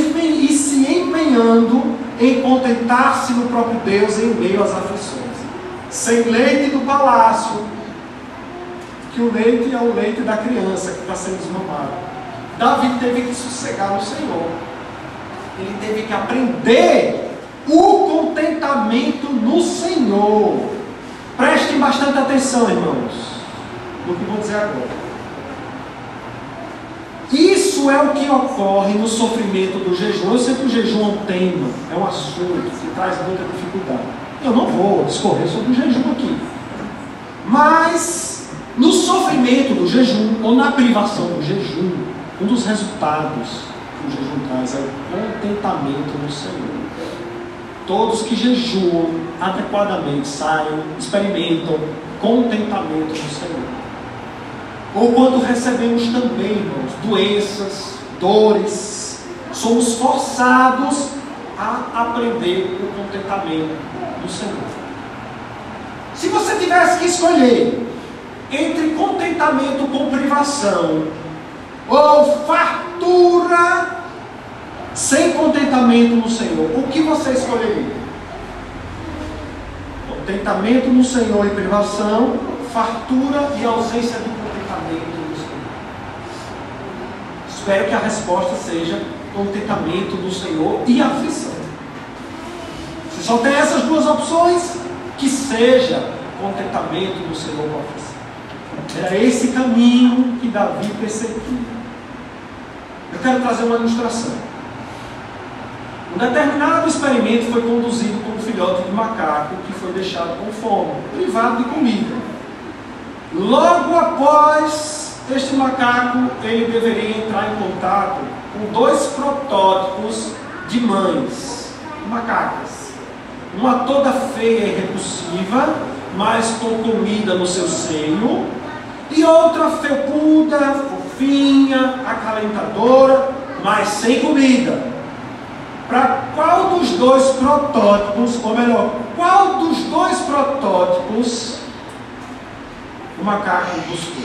empenhando em contentar-se no próprio Deus em meio às aflições. Sem leite do palácio, que o leite é o leite da criança que está sendo desmamada. Davi teve que sossegar no Senhor. Ele teve que aprender o contentamento no Senhor. Prestem bastante atenção, irmãos, no que vou dizer agora. Isso é o que ocorre no sofrimento do jejum. Eu sei que o jejum é um tema, é um assunto que traz muita dificuldade. Eu não vou discorrer sobre o jejum aqui. Mas, no sofrimento do jejum, ou na privação do jejum, um dos resultados que o jejum traz é o contentamento no Senhor. Todos que jejuam adequadamente saem, experimentam contentamento no Senhor. Ou quando recebemos também, irmãos, doenças, dores, somos forçados a aprender o contentamento do Senhor. Se você tivesse que escolher entre contentamento com privação ou fartura sem contentamento no Senhor, o que você escolheria? Contentamento no Senhor e privação, fartura e ausência de Espero que a resposta seja contentamento do Senhor e aflição. Se só tem essas duas opções, que seja contentamento do Senhor com aflição. Era esse caminho que Davi perseguia. Eu quero trazer uma ilustração. Um determinado experimento foi conduzido por um filhote de macaco que foi deixado com fome, privado de comida. Logo após este macaco ele deveria entrar em contato com dois protótipos de mães, macacas. Uma toda feia e repulsiva, mas com comida no seu seio, e outra fecunda, fofinha, acalentadora, mas sem comida. Para qual dos dois protótipos, ou melhor, qual dos dois protótipos o macaco buscou?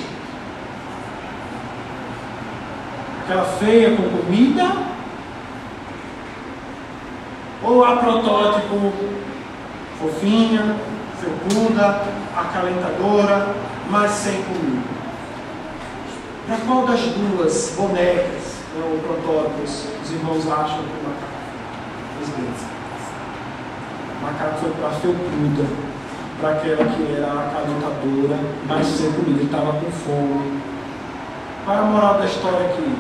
Aquela feia com comida? Ou a protótipo fofinha, fecunda, acalentadora, mas sem comida? Para qual das duas bonecas ou protótipos os irmãos acham que o macaco? O macaco foi para a felpuda, para aquela que era acalentadora, mas sem comida, ele estava com fome. Qual é a moral da história aqui?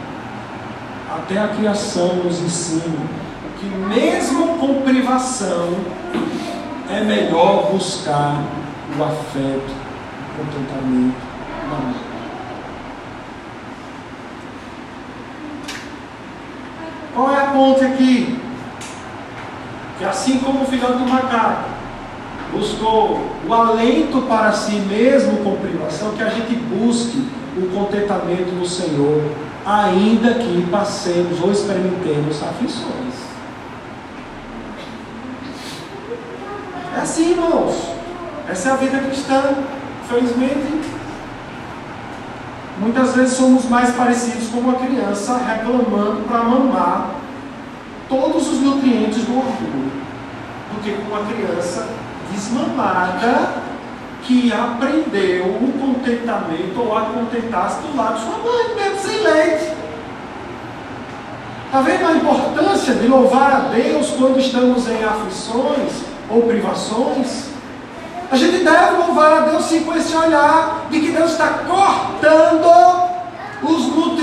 Até a criação nos ensina que mesmo com privação é melhor buscar o afeto, o contentamento na mão. Qual é a ponte aqui? Que assim como o filhote do macaco buscou o alento para si mesmo com privação, que a gente busque o contentamento no Senhor, ainda que passemos ou experimentemos aflições. É assim, irmãos. Essa é a vida cristã. Felizmente, muitas vezes somos mais parecidos com uma criança reclamando para mamar todos os nutrientes do orgulho do que com uma criança desmamada que aprendeu o contentamento ou a contentar-se do lado de sua mãe, mesmo sem leite. Está vendo a importância de louvar a Deus quando estamos em aflições ou privações? A gente deve louvar a Deus sim com esse olhar de que Deus está cortando os nutrientes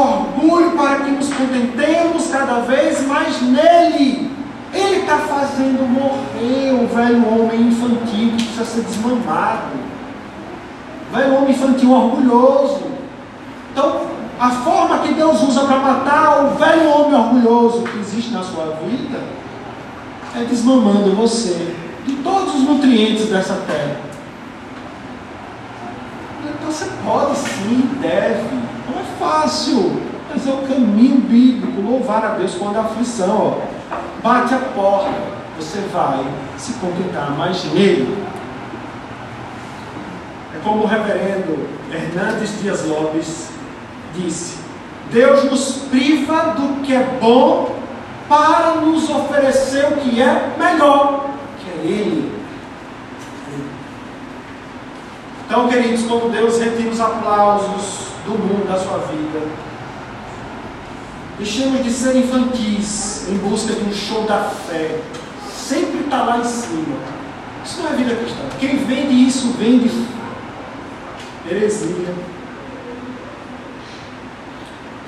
orgulho para que nos contentemos cada vez mais nele. Ele está fazendo morrer o velho homem infantil que precisa ser desmamado. O velho homem infantil orgulhoso. Então, a forma que Deus usa para matar o velho homem orgulhoso que existe na sua vida é desmamando você de todos os nutrientes dessa terra. Então você pode sim, deve. Fácil, mas é o caminho bíblico. Louvar a Deus quando a aflição, ó bate a porta, você vai se contentar mais nele. É como o reverendo Hernandes Dias Lopes disse: Deus nos priva do que é bom para nos oferecer o que é melhor, que é Ele. Então, queridos, como Deus retira os aplausos do mundo da sua vida, Deixemos de ser infantis em busca de um show da fé. Sempre está lá em cima. Isso não é vida cristã. Quem vende isso vende heresia.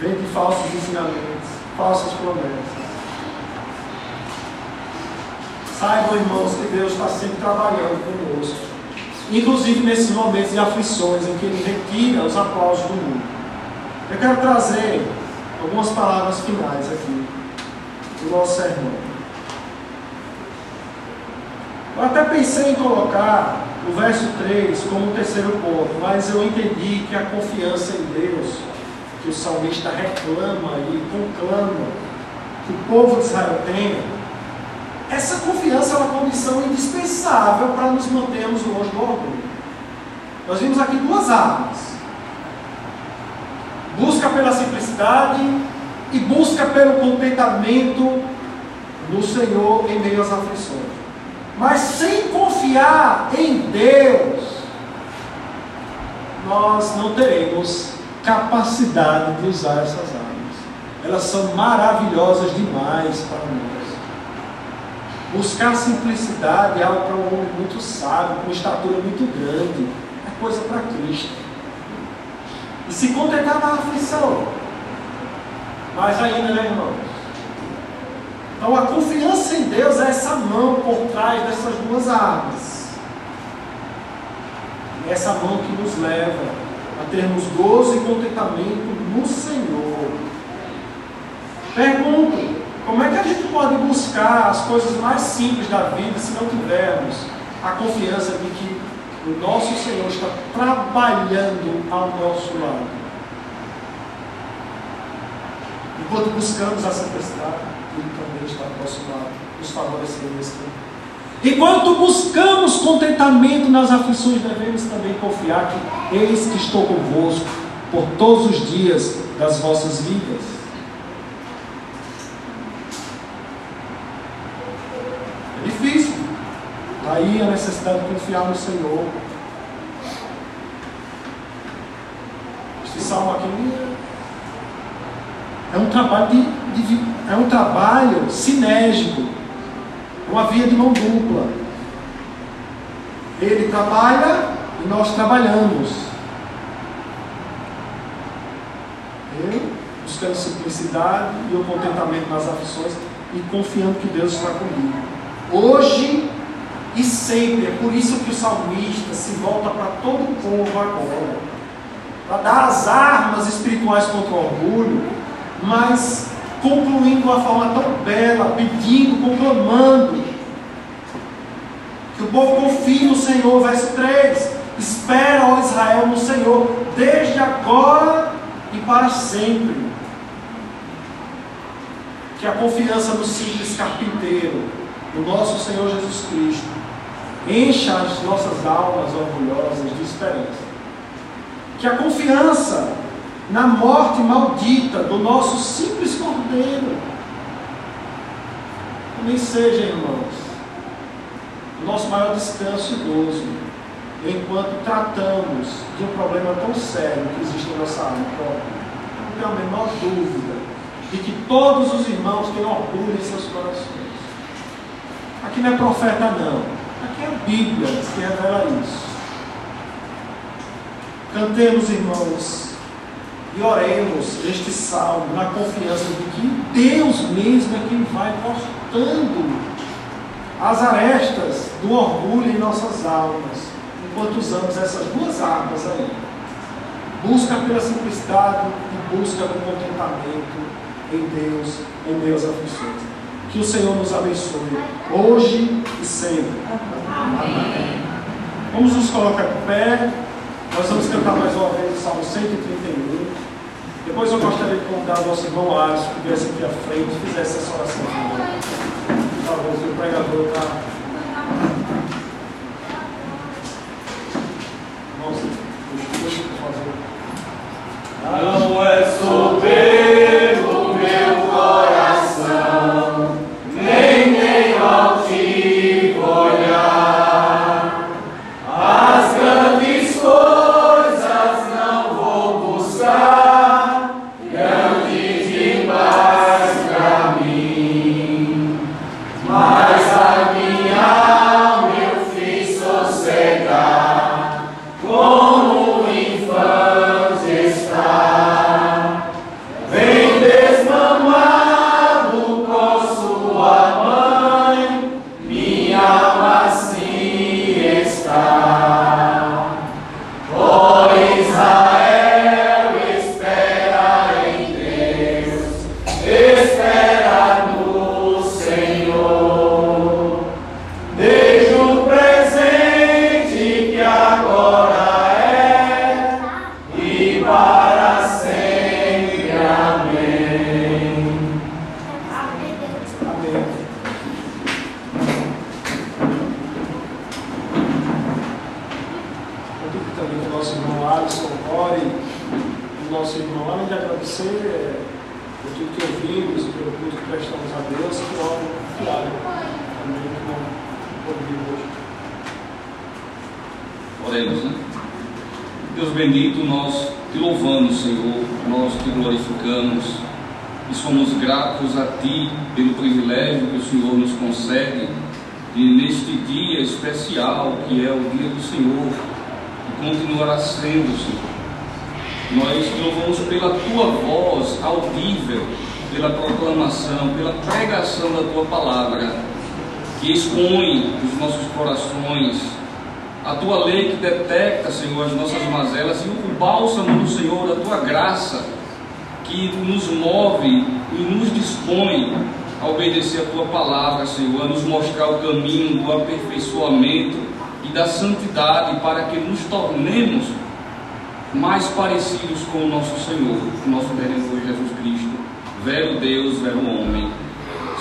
Vende falsos ensinamentos, falsas promessas. Saibam, irmãos, que Deus está sempre trabalhando conosco. Inclusive nesses momentos de aflições em que Ele retira os aplausos do mundo. Eu quero trazer algumas palavras finais aqui do nosso sermão. Eu até pensei em colocar o verso 3 como o terceiro ponto, mas eu entendi que a confiança em Deus, que o salmista reclama e conclama que o povo de Israel tenha, essa confiança é uma condição indispensável para nos mantermos longe do orgulho. Nós vimos aqui duas armas busca pela simplicidade e busca pelo contentamento no Senhor em meio às aflições. Mas sem confiar em Deus, nós não teremos capacidade de usar essas armas. Elas são maravilhosas demais para nós. Buscar simplicidade é algo para um homem muito sábio, com estatura muito grande. É coisa para Cristo e se contentar na aflição. Mas ainda, né, irmãos? Então a confiança em Deus é essa mão por trás dessas duas armas. É essa mão que nos leva a termos gozo e contentamento no Senhor. Pergunto, como é que a gente pode buscar as coisas mais simples da vida se não tivermos a confiança de que o nosso Senhor está trabalhando ao nosso lado? Enquanto buscamos a simplicidade, Ele também está ao nosso lado, nos favorecendo nesse tempo. Enquanto buscamos contentamento nas aflições, devemos também confiar que eis que estou convosco por todos os dias das vossas vidas. É difícil. Daí a necessidade de confiar no Senhor. Este salmo aqui é um trabalho de, de é um trabalho sinérgico uma via de mão dupla. Ele trabalha e nós trabalhamos. Eu buscando simplicidade e o contentamento nas aflições e confiando que Deus está comigo. Hoje e sempre, é por isso que o salmista se volta para todo o povo agora, para dar as armas espirituais contra o orgulho, mas concluindo de uma forma tão bela, pedindo, conclamando, que o povo confie no Senhor, verso 3, espera, ó Israel, no Senhor, desde agora e para sempre. Que a confiança no simples carpinteiro, no nosso Senhor Jesus Cristo, encha as nossas almas orgulhosas de esperança. Que a confiança na morte maldita do nosso simples cordeiro. Também seja, irmãos, o nosso maior descanso e gozo, enquanto tratamos de um problema tão sério que existe na nossa alma própria. Não tenho a menor dúvida de que todos os irmãos têm orgulho em seus corações. Aqui não é profeta, não. Aqui é a Bíblia que revela isso. Cantemos, irmãos, e oremos este salmo na confiança de que Deus mesmo é quem vai cortando as arestas do orgulho em nossas almas, enquanto usamos essas duas armas aí. Busca pela simplicidade e busca do contentamento em Deus, em meio às aflições. Que o Senhor nos abençoe, hoje e sempre. Amém. Vamos nos colocar de pé. Nós vamos cantar mais uma vez o Salmo 131. Depois eu gostaria de convidar o nosso irmão Alisson que viesse aqui à frente e fizesse essa oração. Por favor, o pregador está. Nossa, eu fazer. Não é soberbo a Ti pelo privilégio que o Senhor nos concede de neste dia especial que é o dia do Senhor e continuará sendo, Senhor. Nós te louvamos pela Tua voz audível, pela proclamação, pela pregação da Tua palavra, que expõe os nossos corações a tua lei que detecta, Senhor, as nossas mazelas e o bálsamo do Senhor, a tua graça que nos move e nos dispõe a obedecer a tua palavra, Senhor, a nos mostrar o caminho do aperfeiçoamento e da santidade para que nos tornemos mais parecidos com o nosso Senhor, o nosso Redentor Jesus Cristo, velho Deus, velho homem.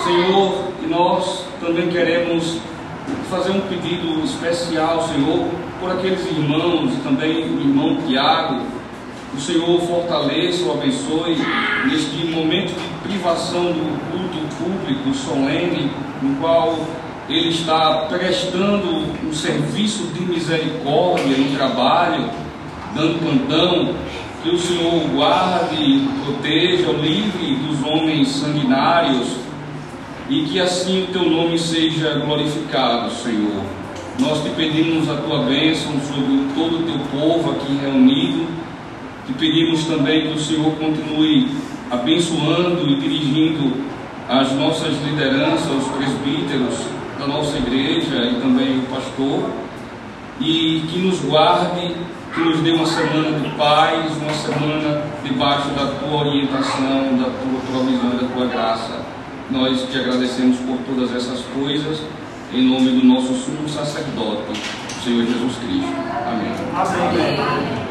Senhor, e nós também queremos fazer um pedido especial, Senhor, por aqueles irmãos, também o irmão Tiago, o Senhor fortaleça ou abençoe neste momento de privação do culto público solene, no qual ele está prestando um serviço de misericórdia no trabalho, dando plantão. Que o Senhor o guarde, proteja, o livre dos homens sanguinários e que assim o teu nome seja glorificado, Senhor. Nós te pedimos a tua bênção sobre todo o teu povo aqui reunido te pedimos também que o Senhor continue abençoando e dirigindo as nossas lideranças, os presbíteros da nossa igreja e também o pastor, e que nos guarde, que nos dê uma semana de paz, uma semana debaixo da tua orientação, da tua provisão e da tua graça. Nós te agradecemos por todas essas coisas, em nome do nosso sumo sacerdote, Senhor Jesus Cristo. Amém. Amém.